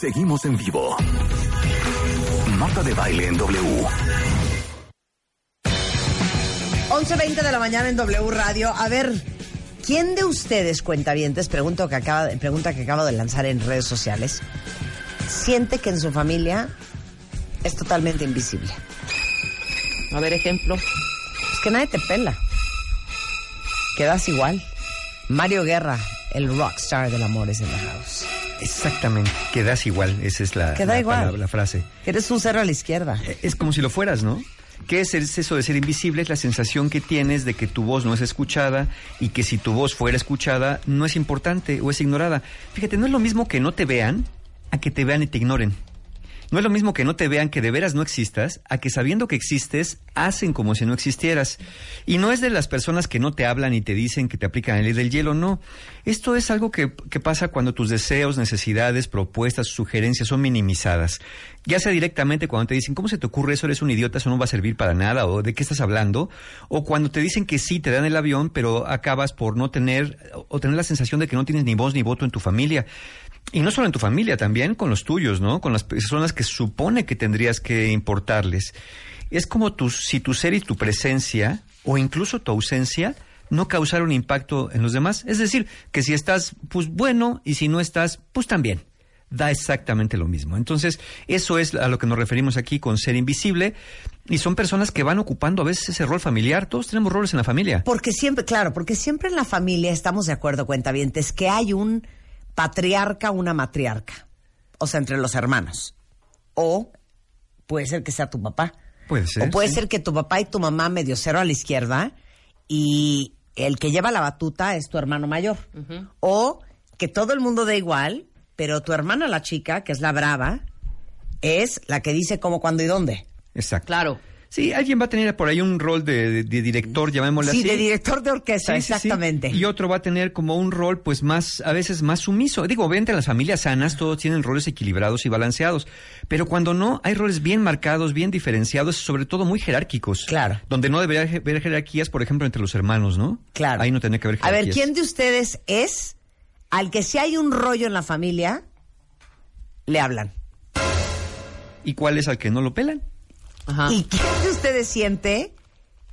Seguimos en vivo. Marta de baile en W. 11.20 de la mañana en W Radio. A ver, ¿quién de ustedes, cuentavientes, pregunto que acaba, pregunta que acabo de lanzar en redes sociales, siente que en su familia es totalmente invisible? A ver, ejemplo. Es que nadie te pela. Quedas igual. Mario Guerra, el rockstar del amor es en la house. Exactamente, quedas igual, esa es la, Queda la igual. palabra, la frase. Eres un cero a la izquierda. Eh, Es como si lo fueras, ¿no? ¿Qué es es eso de ser invisible? Es la sensación que tienes de que tu voz no es escuchada y que si tu voz fuera escuchada no es importante o es ignorada. Fíjate, no es lo mismo que no te vean a que te vean y te ignoren. No es lo mismo que no te vean que de veras no existas, a que sabiendo que existes, hacen como si no existieras. Y no es de las personas que no te hablan y te dicen que te aplican la ley del hielo, no. Esto es algo que, que pasa cuando tus deseos, necesidades, propuestas, sugerencias son minimizadas. Ya sea directamente cuando te dicen, ¿cómo se te ocurre eso? Eres un idiota, eso no va a servir para nada, o de qué estás hablando. O cuando te dicen que sí, te dan el avión, pero acabas por no tener, o tener la sensación de que no tienes ni voz ni voto en tu familia. Y no solo en tu familia, también con los tuyos, ¿no? Con las personas que supone que tendrías que importarles. Es como tu, si tu ser y tu presencia, o incluso tu ausencia, no causaron impacto en los demás. Es decir, que si estás, pues bueno, y si no estás, pues también. Da exactamente lo mismo. Entonces, eso es a lo que nos referimos aquí con ser invisible. Y son personas que van ocupando a veces ese rol familiar. Todos tenemos roles en la familia. Porque siempre, claro, porque siempre en la familia estamos de acuerdo, cuentavientes, que hay un patriarca, una matriarca. O sea, entre los hermanos. O puede ser que sea tu papá. Puede ser. O puede sí. ser que tu papá y tu mamá medio cero a la izquierda y el que lleva la batuta es tu hermano mayor. O que todo el mundo da igual, pero tu hermana la chica, que es la brava, es la que dice cómo, cuándo y dónde. Exacto. Claro. Sí, alguien va a tener por ahí un rol de, de- de director, llamémosle Sí, así. de director de orquesta, Sí, sí, sí. exactamente. Y otro va a tener como un rol, pues más, a veces más sumiso. Digo, obviamente en las familias sanas todos tienen roles equilibrados y balanceados. Pero cuando no, hay roles bien marcados, bien diferenciados, sobre todo muy jerárquicos. Claro. Donde no debería haber jerarquías, por ejemplo, entre los hermanos, ¿no? Claro. Ahí no tiene que haber A jerarquías. ver, ¿quién de ustedes es al que si hay un rollo en la familia, le hablan? ¿Y cuál es al que no lo pelan? Ajá. ¿Y quién de ustedes siente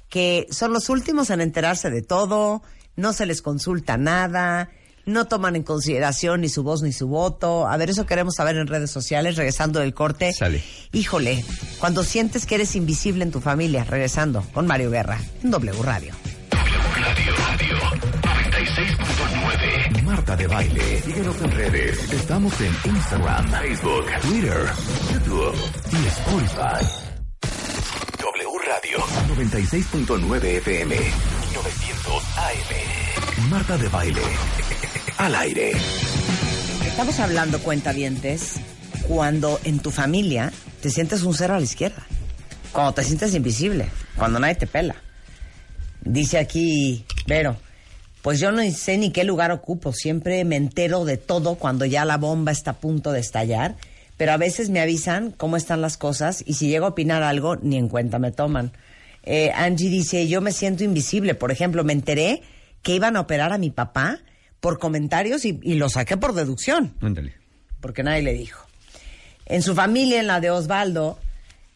que son los últimos en enterarse de todo, no se les consulta nada, no toman en consideración ni su voz ni su voto? A ver, eso queremos saber en redes sociales, regresando del corte. Sale. Híjole, cuando sientes que eres invisible en tu familia, regresando con Mario Guerra en W Radio. Radio, Radio 96.9. Marta de baile. Síguenos en redes. Estamos en Instagram, Facebook, Twitter, YouTube y Spotify. W Radio 96.9 FM 900 AM. Marta de baile. Al aire. Estamos hablando, cuentavientes, cuando en tu familia te sientes un cero a la izquierda. Cuando te sientes invisible. Cuando nadie te pela. Dice aquí, Vero, pues yo no sé ni qué lugar ocupo. Siempre me entero de todo cuando ya la bomba está a punto de estallar. Pero a veces me avisan cómo están las cosas y si llego a opinar algo, ni en cuenta me toman. Eh, Angie dice, yo me siento invisible. Por ejemplo, me enteré que iban a operar a mi papá por comentarios y, y lo saqué por deducción Ándale. porque nadie le dijo. En su familia, en la de Osvaldo,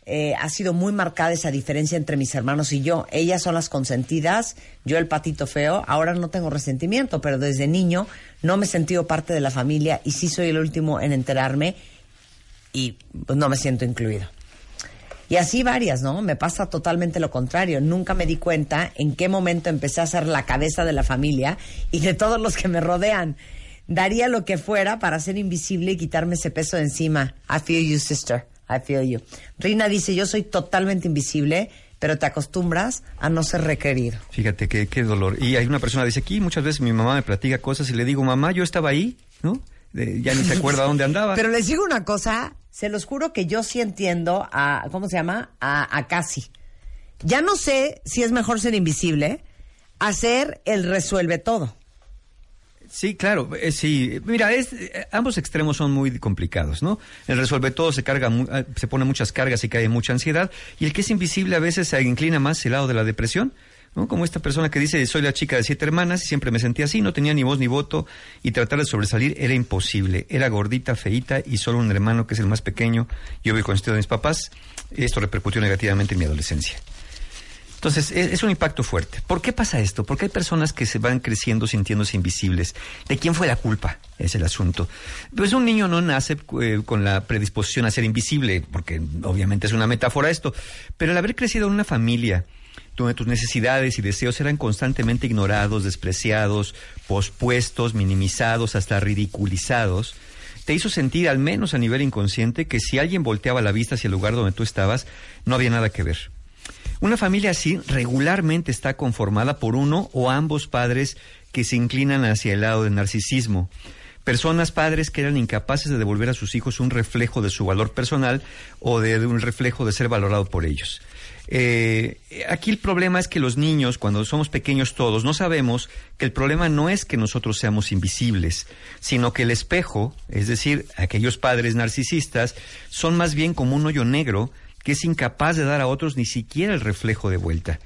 eh, ha sido muy marcada esa diferencia entre mis hermanos y yo. Ellas son las consentidas, yo el patito feo. Ahora no tengo resentimiento, pero desde niño no me he sentido parte de la familia y sí soy el último en enterarme y pues, no me siento incluido. Y así varias, ¿no? Me pasa totalmente lo contrario. Nunca me di cuenta en qué momento empecé a ser la cabeza de la familia y de todos los que me rodean. Daría lo que fuera para ser invisible y quitarme ese peso de encima. I feel you, sister. I feel you. Rina dice, yo soy totalmente invisible, pero te acostumbras a no ser requerido. Fíjate qué, qué dolor. Y hay una persona que dice aquí, muchas veces mi mamá me platica cosas y le digo, mamá, yo estaba ahí, ¿no? eh, ya ni se acuerda dónde andaba. Pero les digo una cosa, se los juro que yo sí entiendo a, ¿cómo se llama? A, a Casi. Ya no sé si es mejor ser invisible, hacer el resuelve todo. Sí, claro, eh, sí. Mira, es, eh, ambos extremos son muy complicados, ¿no? El resuelve todo se carga, eh, se pone muchas cargas y cae mucha ansiedad, y el que es invisible a veces se inclina más el lado de la depresión, Como esta persona que dice, soy la chica de siete hermanas y siempre me sentía así, no tenía ni voz ni voto y tratar de sobresalir era imposible. Era gordita, feíta y solo un hermano que es el más pequeño. Yo vivo con el de mis papás. Esto repercutió negativamente en mi adolescencia. Entonces, es, es un impacto fuerte. ¿Por qué pasa esto? Porque hay personas que se van creciendo sintiéndose invisibles. ¿De quién fue la culpa? Es el asunto. Pues un niño no nace eh, con la predisposición a ser invisible, porque obviamente es una metáfora esto, pero el haber crecido en una familia donde tus necesidades y deseos eran constantemente ignorados, despreciados, pospuestos, minimizados, hasta ridiculizados, te hizo sentir, al menos a nivel inconsciente, que si alguien volteaba la vista hacia el lugar donde tú estabas, no había nada que ver. Una familia así regularmente está conformada por uno o ambos padres que se inclinan hacia el lado del narcisismo. Personas, padres que eran incapaces de devolver a sus hijos un reflejo de su valor personal o de, de un reflejo de ser valorado por ellos. Eh, aquí el problema es que los niños, cuando somos pequeños todos, no sabemos que el problema no es que nosotros seamos invisibles, sino que el espejo, es decir, aquellos padres narcisistas, son más bien como un hoyo negro que es incapaz de dar a otros ni siquiera el reflejo de vuelta.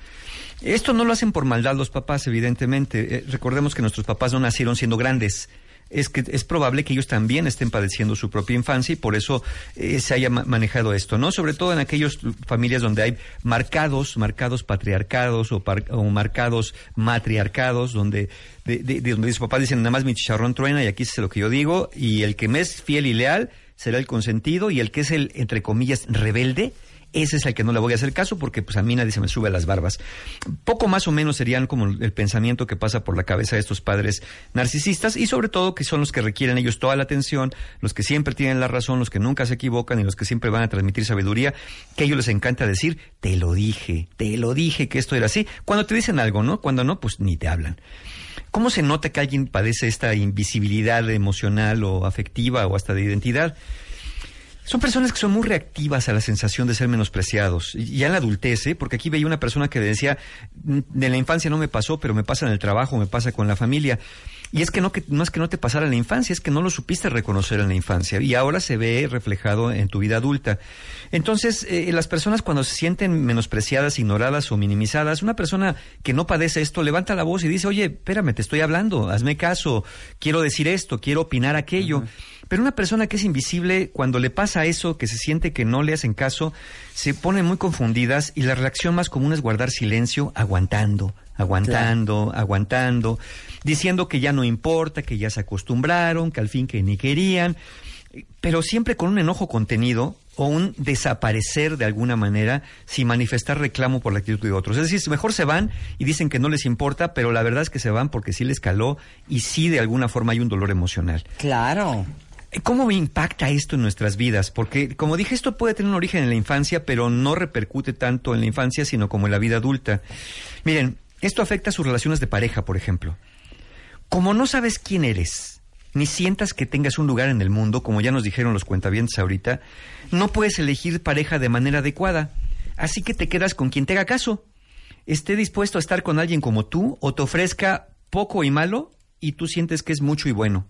Esto no lo hacen por maldad los papás, evidentemente. Eh, recordemos que nuestros papás no nacieron siendo grandes. Es que es probable que ellos también estén padeciendo su propia infancia y por eso eh, se haya ma- manejado esto, ¿no? Sobre todo en aquellas familias donde hay marcados, marcados patriarcados o, par- o marcados matriarcados, donde de, de- de donde sus papás dicen nada más mi chicharrón truena y aquí se lo que yo digo y el que me es fiel y leal será el consentido y el que es el entre comillas rebelde ese es el que no le voy a hacer caso porque pues a mí nadie se me sube a las barbas. Poco más o menos serían como el pensamiento que pasa por la cabeza de estos padres narcisistas y sobre todo que son los que requieren ellos toda la atención, los que siempre tienen la razón, los que nunca se equivocan y los que siempre van a transmitir sabiduría, que a ellos les encanta decir, te lo dije, te lo dije que esto era así. Cuando te dicen algo, ¿no? Cuando no, pues ni te hablan. ¿Cómo se nota que alguien padece esta invisibilidad emocional o afectiva o hasta de identidad? Son personas que son muy reactivas a la sensación de ser menospreciados. Y ya en la adultez, ¿eh? porque aquí veía una persona que decía, "Mm, de la infancia no me pasó, pero me pasa en el trabajo, me pasa con la familia. Y es que no, que no es que no te pasara en la infancia, es que no lo supiste reconocer en la infancia. Y ahora se ve reflejado en tu vida adulta. Entonces, eh, las personas cuando se sienten menospreciadas, ignoradas o minimizadas, una persona que no padece esto levanta la voz y dice, oye, espérame, te estoy hablando, hazme caso, quiero decir esto, quiero opinar aquello. Pero una persona que es invisible, cuando le pasa eso, que se siente que no le hacen caso, se ponen muy confundidas y la reacción más común es guardar silencio, aguantando, aguantando, aguantando, diciendo que ya no importa, que ya se acostumbraron, que al fin que ni querían, pero siempre con un enojo contenido o un desaparecer de alguna manera sin manifestar reclamo por la actitud de otros. Es decir, mejor se van y dicen que no les importa, pero la verdad es que se van porque sí les caló y sí de alguna forma hay un dolor emocional. Claro. ¿Cómo impacta esto en nuestras vidas? Porque, como dije, esto puede tener un origen en la infancia, pero no repercute tanto en la infancia, sino como en la vida adulta. Miren, esto afecta a sus relaciones de pareja, por ejemplo. Como no sabes quién eres, ni sientas que tengas un lugar en el mundo, como ya nos dijeron los cuentavientes ahorita, no puedes elegir pareja de manera adecuada. Así que te quedas con quien te haga caso. Esté dispuesto a estar con alguien como tú o te ofrezca poco y malo y tú sientes que es mucho y bueno.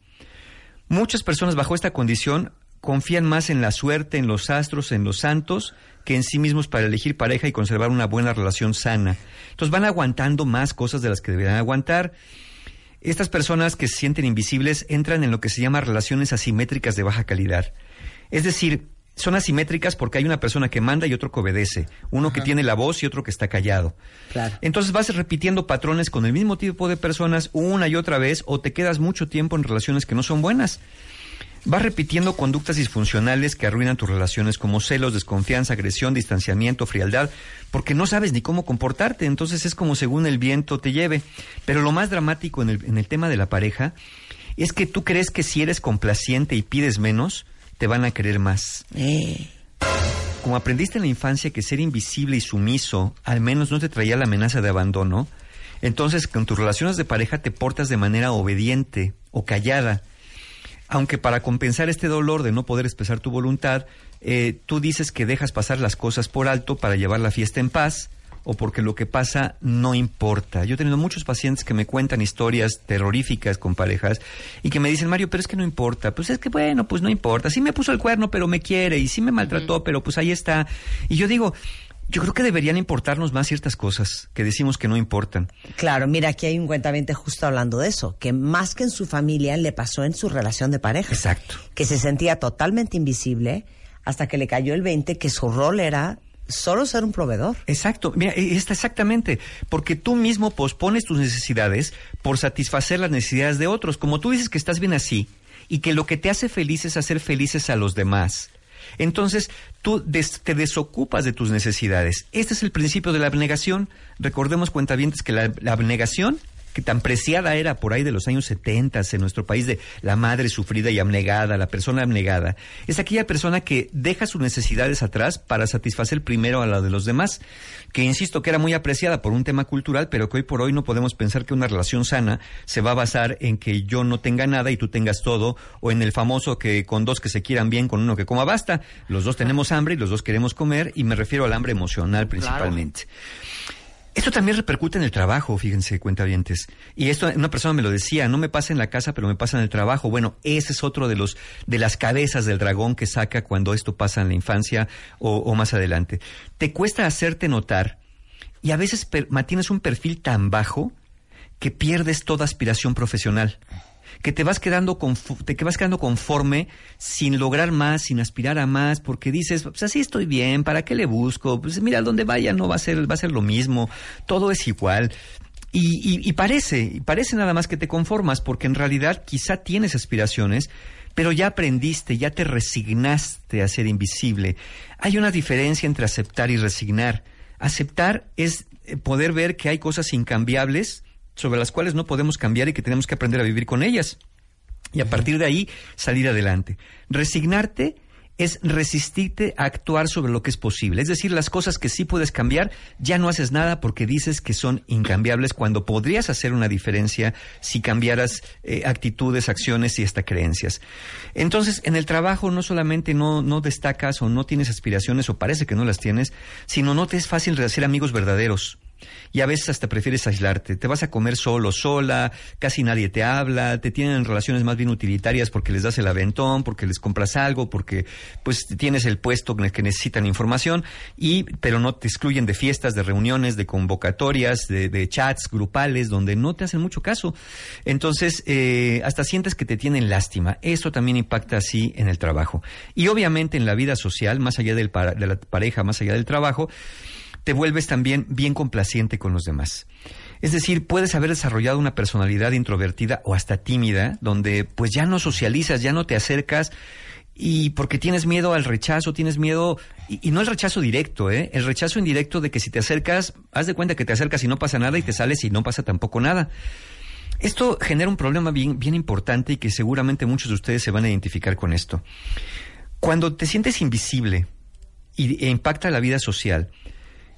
Muchas personas bajo esta condición confían más en la suerte, en los astros, en los santos, que en sí mismos para elegir pareja y conservar una buena relación sana. Entonces van aguantando más cosas de las que deberían aguantar. Estas personas que se sienten invisibles entran en lo que se llama relaciones asimétricas de baja calidad. Es decir, son asimétricas porque hay una persona que manda y otro que obedece, uno que tiene la voz y otro que está callado. Claro. Entonces vas repitiendo patrones con el mismo tipo de personas una y otra vez o te quedas mucho tiempo en relaciones que no son buenas. Vas repitiendo conductas disfuncionales que arruinan tus relaciones como celos, desconfianza, agresión, distanciamiento, frialdad, porque no sabes ni cómo comportarte, entonces es como según el viento te lleve. Pero lo más dramático en el, en el tema de la pareja es que tú crees que si eres complaciente y pides menos, te van a querer más. Eh, Como aprendiste en la infancia que ser invisible y sumiso al menos no te traía la amenaza de abandono, entonces con tus relaciones de pareja te portas de manera obediente o callada. Aunque para compensar este dolor de no poder expresar tu voluntad, eh, tú dices que dejas pasar las cosas por alto para llevar la fiesta en paz o porque lo que pasa no importa. Yo he tenido muchos pacientes que me cuentan historias terroríficas con parejas y que me dicen, Mario, pero es que no importa. Pues es que bueno, pues no importa. Sí me puso el cuerno, pero me quiere y sí me maltrató, pero pues ahí está. Y yo digo, yo creo que deberían importarnos más ciertas cosas que decimos que no importan. Claro, mira, aquí hay un cuentamente justo hablando de eso, que más que en su familia le pasó en su relación de pareja. Exacto. Que se sentía totalmente invisible hasta que le cayó el 20 que su rol era solo ser un proveedor. Exacto, mira, e- está exactamente, porque tú mismo pospones tus necesidades por satisfacer las necesidades de otros. Como tú dices que estás bien así y que lo que te hace feliz es hacer felices a los demás. Entonces, tú des- te desocupas de tus necesidades. Este es el principio de la abnegación. Recordemos, cuentavientes, que la, la abnegación, que tan preciada era por ahí de los años 70 en nuestro país, de la madre sufrida y abnegada, la persona abnegada, es aquella persona que deja sus necesidades atrás para satisfacer primero a la de los demás, que insisto que era muy apreciada por un tema cultural, pero que hoy por hoy no podemos pensar que una relación sana se va a basar en que yo no tenga nada y tú tengas todo, o en el famoso que con dos que se quieran bien, con uno que coma basta. Los dos tenemos hambre y los dos queremos comer, y me refiero al hambre emocional principalmente. Esto también repercute en el trabajo, fíjense, cuentavientes. Y esto una persona me lo decía, no me pasa en la casa, pero me pasa en el trabajo. Bueno, ese es otro de los de las cabezas del dragón que saca cuando esto pasa en la infancia o, más adelante. Te cuesta hacerte notar y a veces mantienes un perfil tan bajo que pierdes toda aspiración profesional. Que te vas quedando confo- te vas quedando conforme sin lograr más, sin aspirar a más, porque dices, pues así estoy bien, ¿para qué le busco? Pues mira, donde vaya no va a ser, va a ser lo mismo, todo es igual. Y, y- y parece, parece nada más que te conformas, porque en realidad quizá tienes aspiraciones, pero ya aprendiste, ya te resignaste a ser invisible. Hay una diferencia entre aceptar y resignar. Aceptar es eh, poder ver que hay cosas incambiables sobre las cuales no podemos cambiar y que tenemos que aprender a vivir con ellas. Y a partir de ahí salir adelante. Resignarte es resistirte a actuar sobre lo que es posible. Es decir, las cosas que sí puedes cambiar, ya no haces nada porque dices que son incambiables cuando podrías hacer una diferencia si cambiaras eh, actitudes, acciones y hasta creencias. Entonces, en el trabajo no solamente no, no destacas o no tienes aspiraciones o parece que no las tienes, sino no te es fácil hacer amigos verdaderos. Y a veces hasta prefieres aislarte. Te vas a comer solo, sola, casi nadie te habla, te tienen relaciones más bien utilitarias porque les das el aventón, porque les compras algo, porque pues tienes el puesto en el que necesitan información, y pero no te excluyen de fiestas, de reuniones, de convocatorias, de, de chats grupales, donde no te hacen mucho caso. Entonces, eh, hasta sientes que te tienen lástima. Eso también impacta así en el trabajo. Y obviamente en la vida social, más allá del para- de la pareja, más allá del trabajo, te vuelves también bien complaciente con los demás. Es decir, puedes haber desarrollado una personalidad introvertida o hasta tímida, donde pues ya no socializas, ya no te acercas y porque tienes miedo al rechazo, tienes miedo, y, no el rechazo directo, ¿eh? el rechazo indirecto de que si te acercas, haz de cuenta que te acercas y no pasa nada y te sales y no pasa tampoco nada. Esto genera un problema bien, bien importante y que seguramente muchos de ustedes se van a identificar con esto. Cuando te sientes invisible y, e impacta la vida social,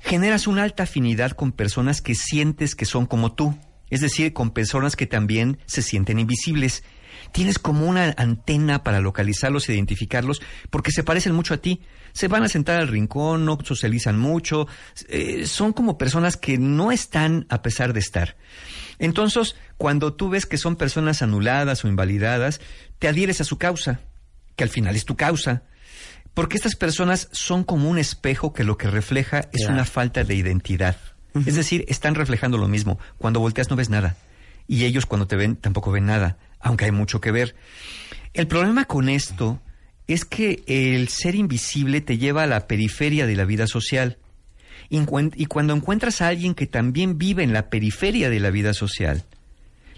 generas una alta afinidad con personas que sientes que son como tú, es decir, con personas que también se sienten invisibles. Tienes como una antena para localizarlos e identificarlos porque se parecen mucho a ti. Se van a sentar al rincón, no socializan mucho, eh, son como personas que no están a pesar de estar. Entonces, cuando tú ves que son personas anuladas o invalidadas, te adhieres a su causa, que al final es tu causa. Porque estas personas son como un espejo que lo que refleja es Claro. una falta de identidad. Es decir, están reflejando lo mismo. Cuando volteas no ves nada. Y ellos cuando te ven tampoco ven nada, aunque hay mucho que ver. El problema con esto es que el ser invisible te lleva a la periferia de la vida social. Y cuando encuentras a alguien que también vive en la periferia de la vida social,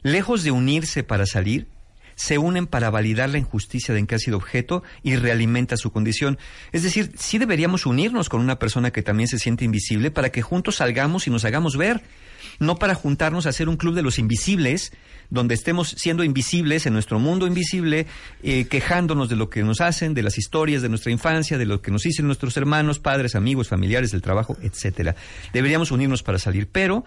lejos de unirse para salir, se unen para validar la injusticia de en que ha sido objeto y realimenta su condición. Es decir, sí deberíamos unirnos con una persona que también se siente invisible para que juntos salgamos y nos hagamos ver, no para juntarnos a hacer un club de los invisibles, donde estemos siendo invisibles en nuestro mundo invisible, eh, quejándonos de lo que nos hacen, de las historias de nuestra infancia, de lo que nos dicen nuestros hermanos, padres, amigos, familiares, del trabajo, etcétera. Deberíamos unirnos para salir, pero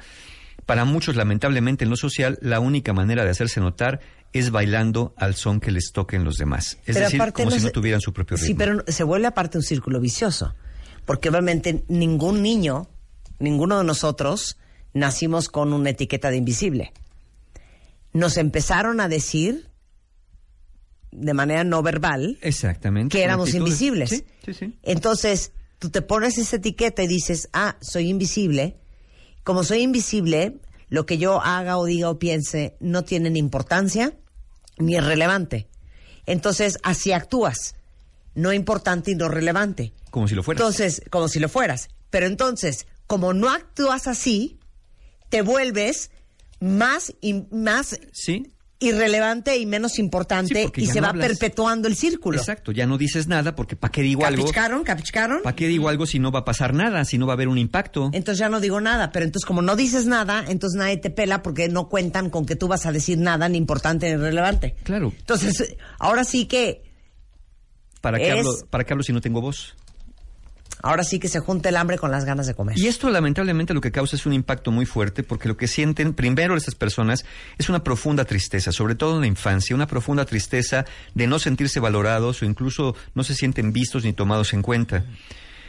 Para muchos, lamentablemente, en lo social, la única manera de hacerse notar es bailando al son que les toquen los demás. Es Pero decir, como si se- no tuvieran su propio ritmo. Sí, pero se vuelve aparte un círculo vicioso. Porque obviamente ningún niño, ninguno de nosotros, nacimos con una etiqueta de invisible. Nos empezaron a decir, de manera no verbal, Exactamente. que éramos actitudes. invisibles. Sí, sí, sí. Entonces, tú te pones esa etiqueta y dices, ah, soy invisible. Como soy invisible, lo que yo haga o diga o piense no tiene ni importancia ni es relevante. Entonces, así actúas. No importante y no relevante. Como si lo fueras. Entonces, como si lo fueras. Pero entonces, como no actúas así, te vuelves más y más Sí, irrelevante y menos importante Sí, y se no va hablas. perpetuando el círculo. exacto. Ya no dices nada porque ¿para qué digo algo? ¿Capichcaron? ¿Capichcaron? ¿Para qué digo algo si no va a pasar nada? Si no va a haber un impacto. Entonces ya no digo nada, pero entonces como no dices nada, entonces nadie te pela porque no cuentan con que tú vas a decir nada ni importante ni relevante. Claro. Entonces, ahora sí que, ¿Para qué, hablo, ¿Para qué hablo si no tengo voz? Ahora sí que se junta el hambre con las ganas de comer. Y esto lamentablemente lo que causa es un impacto muy fuerte porque lo que sienten primero estas personas es una profunda tristeza, sobre todo en la infancia, una profunda tristeza de no sentirse valorados o incluso no se sienten vistos ni tomados en cuenta.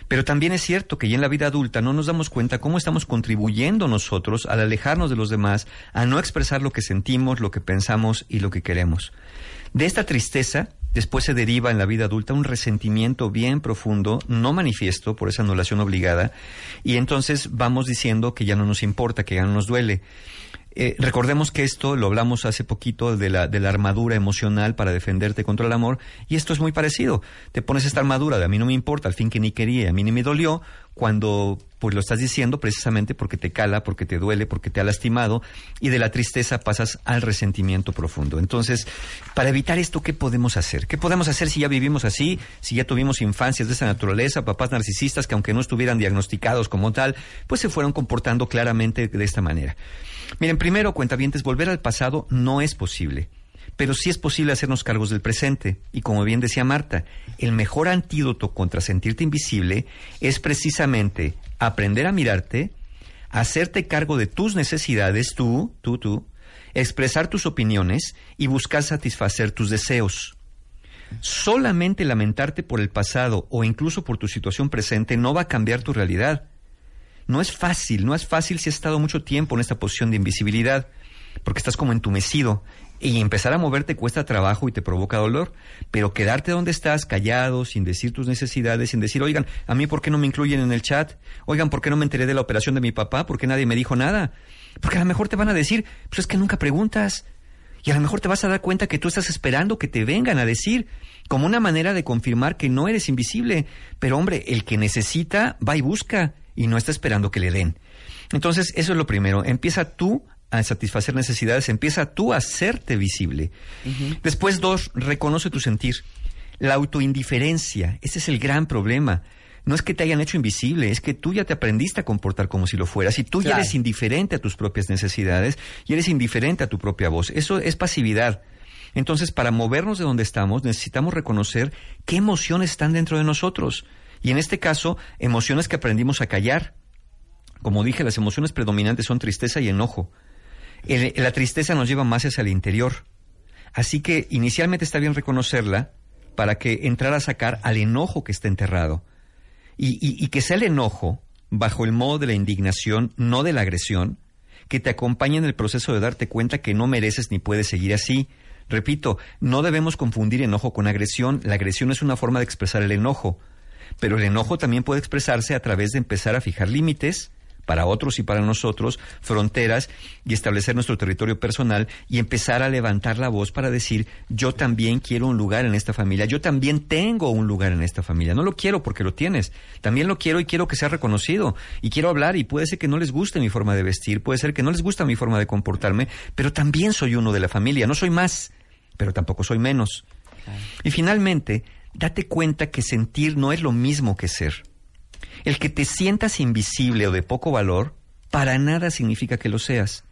Pero también es cierto que ya en la vida adulta no nos damos cuenta cómo estamos contribuyendo nosotros al alejarnos de los demás, a no expresar lo que sentimos, lo que pensamos y lo que queremos. De esta tristeza después se deriva en la vida adulta un resentimiento bien profundo, no manifiesto por esa anulación obligada, y entonces vamos diciendo que ya no nos importa, que ya no nos duele. Eh, recordemos que esto lo hablamos hace poquito de la, de la armadura emocional para defenderte contra el amor, y esto es muy parecido. Te pones esta armadura de a mí no me importa, al fin que ni quería, a mí ni me dolió, cuando pues lo estás diciendo precisamente porque te cala, porque te duele, porque te ha lastimado, y de la tristeza pasas al resentimiento profundo. Entonces, para evitar esto, ¿qué podemos hacer? ¿Qué podemos hacer si ya vivimos así, si ya tuvimos infancias de esa naturaleza, papás narcisistas que aunque no estuvieran diagnosticados como tal, pues se fueron comportando claramente de esta manera? Miren, primero, cuentavientes, volver al pasado no es posible. Pero sí es posible hacernos cargos del presente. Y como bien decía Marta, el mejor antídoto contra sentirte invisible es precisamente aprender a mirarte, hacerte cargo de tus necesidades, tú, tú, tú, expresar tus opiniones y buscar satisfacer tus deseos. Solamente lamentarte por el pasado o incluso por tu situación presente no va a cambiar tu realidad. No es fácil, no es fácil si has estado mucho tiempo en esta posición de invisibilidad, porque estás como entumecido y empezar a moverte cuesta trabajo y te provoca dolor, pero quedarte donde estás, callado, sin decir tus necesidades, sin decir, oigan, a mí por qué no me incluyen en el chat, oigan, por qué no me enteré de la operación de mi papá, por qué nadie me dijo nada, porque a lo mejor te van a decir, pues es que nunca preguntas, y a lo mejor te vas a dar cuenta que tú estás esperando que te vengan a decir, como una manera de confirmar que no eres invisible. Pero hombre, el que necesita va y busca y no está esperando que le den. Entonces, eso es lo primero. Empieza tú a satisfacer necesidades, empieza tú a hacerte visible. Después, dos, reconoce tu sentir. La autoindiferencia, ese es el gran problema. No es que te hayan hecho invisible, es que tú ya te aprendiste a comportar como si lo fueras y tú ya eres indiferente a tus propias necesidades y eres indiferente a tu propia voz. Eso es pasividad. Entonces, para movernos de donde estamos, necesitamos reconocer qué emociones están dentro de nosotros. Y en este caso, emociones que aprendimos a callar. Como dije, las emociones predominantes son tristeza y enojo. La tristeza nos lleva más hacia el interior. Así que inicialmente está bien reconocerla para que entrar a sacar al enojo que está enterrado. Y que sea el enojo, bajo el modo de la indignación, no de la agresión, que te acompañe en el proceso de darte cuenta que no mereces ni puedes seguir así. Repito, no debemos confundir enojo con agresión. La agresión es una forma de expresar el enojo. Pero el enojo también puede expresarse a través de empezar a fijar límites para otros y para nosotros, fronteras y establecer nuestro territorio personal y empezar a levantar la voz para decir, yo también quiero un lugar en esta familia, yo también tengo un lugar en esta familia, no lo quiero porque lo tienes, también lo quiero y quiero que sea reconocido y quiero hablar y puede ser que no les guste mi forma de vestir, puede ser que no les gusta mi forma de comportarme, pero también soy uno de la familia, no soy más, pero tampoco soy menos. Y finalmente, date cuenta que sentir no es lo mismo que ser. El que te sientas invisible o de poco valor, para nada significa que lo seas.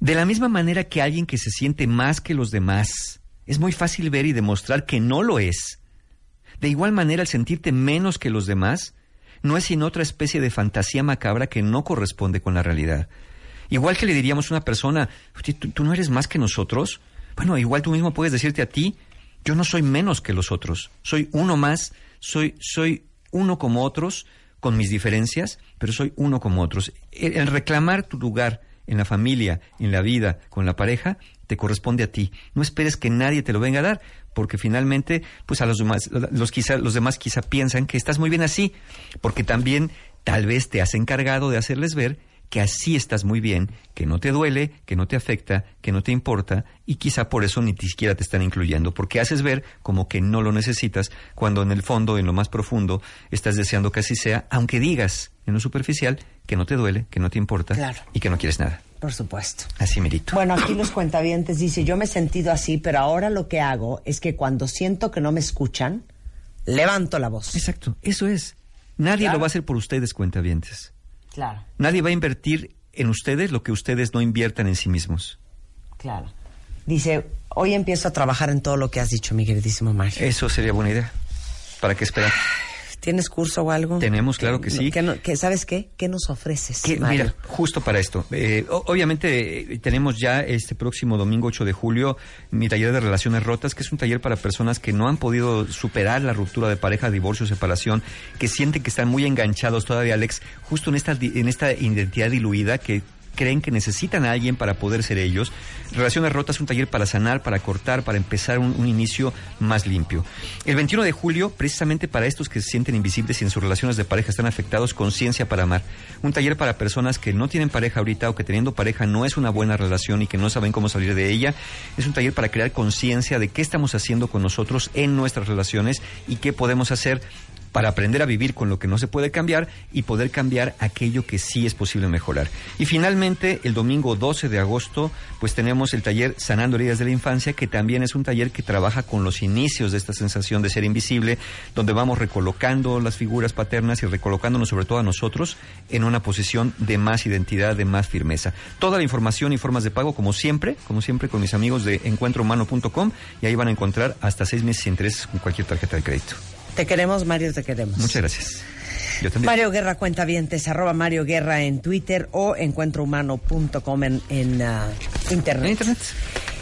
De la misma manera que alguien que se siente más que los demás, es muy fácil ver y demostrar que no lo es. De igual manera, el sentirte menos que los demás no es sino otra especie de fantasía macabra que no corresponde con la realidad. Igual que le diríamos a una persona, "Oye, ¿tú, tú no eres más que nosotros. Bueno, igual tú mismo puedes decirte a ti, yo no soy menos que los otros. Soy uno más, soy, soy uno como otros, con mis diferencias, pero soy uno como otros. El, reclamar tu lugar en la familia, en la vida, con la pareja, te corresponde a ti. No esperes que nadie te lo venga a dar, porque finalmente, pues a los demás, los, quizá, los demás quizá piensan que estás muy bien así, porque también tal vez te has encargado de hacerles ver que así estás muy bien, que no te duele, que no te afecta, que no te importa y quizá por eso ni siquiera te están incluyendo, porque haces ver como que no lo necesitas cuando en el fondo, en lo más profundo, estás deseando que así sea, aunque digas en lo superficial que no te duele, que no te importa Claro. y que no quieres nada. Por supuesto. Así merito. Bueno, aquí los cuentavientes dice, yo me he sentido así, pero ahora lo que hago es que cuando siento que no me escuchan, levanto la voz. Exacto, eso es. Nadie Claro. lo va a hacer por ustedes, cuentavientes. Claro, Nadie va a invertir en ustedes lo que ustedes no inviertan en sí mismos. claro. Dice, hoy empiezo a trabajar en todo lo que has dicho, mi queridísimo Mario. Eso sería buena idea. ¿Para qué esperar? ¿Tienes curso o algo? Tenemos, claro que sí. ¿Qué no- qué- ¿Sabes qué? ¿Qué nos ofreces, Que, Mario? mira, justo para esto. eh, obviamente eh, tenemos ya este próximo domingo 8 de julio mi taller de relaciones rotas, que es un taller para personas que no han podido superar la ruptura de pareja, divorcio, separación, que sienten que están muy enganchados todavía, Alex, justo en esta, en esta identidad diluida que creen que necesitan a alguien para poder ser ellos. Relaciones Rotas un taller para sanar, para cortar, para empezar un, un inicio más limpio. El 21 de julio, precisamente para estos que se sienten invisibles y en sus relaciones de pareja están afectados, Conciencia para Amar. Un taller para personas que no tienen pareja ahorita o que teniendo pareja no es una buena relación y que no saben cómo salir de ella. Es un taller para crear conciencia de qué estamos haciendo con nosotros en nuestras relaciones y qué podemos hacer para aprender a vivir con lo que no se puede cambiar y poder cambiar aquello que sí es posible mejorar. Y finalmente, el domingo 12 de agosto, pues tenemos el taller Sanando Heridas de la Infancia, que también es un taller que trabaja con los inicios de esta sensación de ser invisible, donde vamos recolocando las figuras paternas y recolocándonos sobre todo a nosotros en una posición de más identidad, de más firmeza. Toda la información y formas de pago, como siempre, como siempre con mis amigos de encuentrohumano.com, y ahí van a encontrar hasta seis meses sin intereses con cualquier tarjeta de crédito. Te queremos, Mario, te queremos. Muchas gracias. Yo también. Mario Guerra Cuentavientes, arroba Mario Guerra en Twitter o encuentrohumano.com en, en ah, internet. En internet.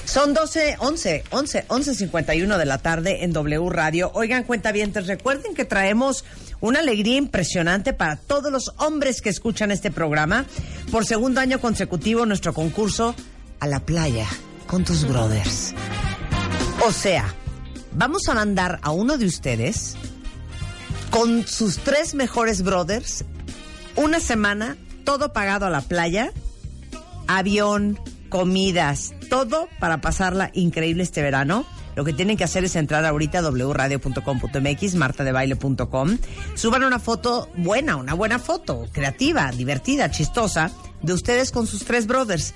Son 12, 11, 11, 11.51 de la tarde en W Radio. Oigan, cuentavientes, recuerden que traemos una alegría impresionante para todos los hombres que escuchan este programa. Por segundo año consecutivo, nuestro concurso a la playa con tus brothers. O sea, vamos a mandar a uno de ustedes con sus tres mejores brothers una semana, todo pagado a la playa, avión, comidas, todo para pasarla increíble este verano. Lo que tienen que hacer es entrar ahorita a martadebaile.com. Suban una foto buena, una buena foto, creativa, divertida, chistosa, de ustedes con sus tres brothers.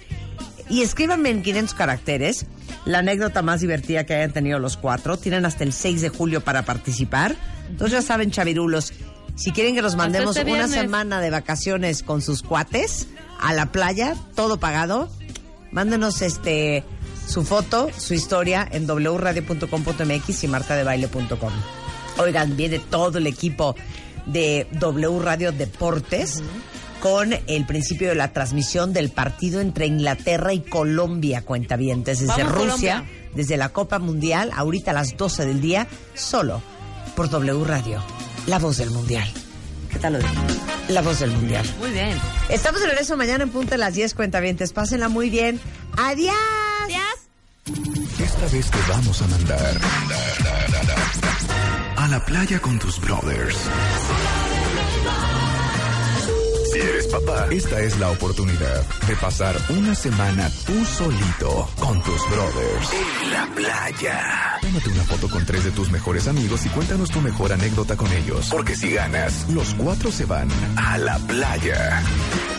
Y escríbanme en 500 caracteres la anécdota más divertida que hayan tenido los cuatro. Tienen hasta el 6 de julio para participar. Entonces ya saben, chavirulos, si quieren que los mandemos este una semana de vacaciones con sus cuates a la playa, todo pagado, mándenos este su foto, su historia en wradio.com.mx y martadebaile.com. Oigan, viene todo el equipo de W Radio Deportes con el principio de la transmisión del partido entre Inglaterra y Colombia, cuentavientes, desde Vamos, Rusia, Colombia. desde la Copa Mundial, ahorita a las 12 del día, solo por W Radio, la voz del Mundial. ¿Qué tal lo digo? La voz del Mundial. Muy bien. Estamos de regreso mañana en punto de las 10 cuentavientes. Pásenla muy bien. ¡Adiós! Esta vez te vamos a mandar a la playa con tus brothers. Si eres papá, esta es la oportunidad de pasar una semana tú solito con tus brothers. En la playa. Tómate una foto con tres de tus mejores amigos y cuéntanos tu mejor anécdota con ellos. Porque si ganas, los cuatro se van a la playa.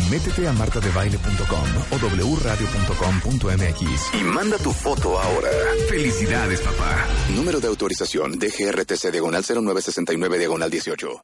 Métete a martadebaile.com o wradio.com.mx y manda tu foto ahora. Felicidades, papá. Número de autorización DGRTC diagonal 0969 diagonal 18.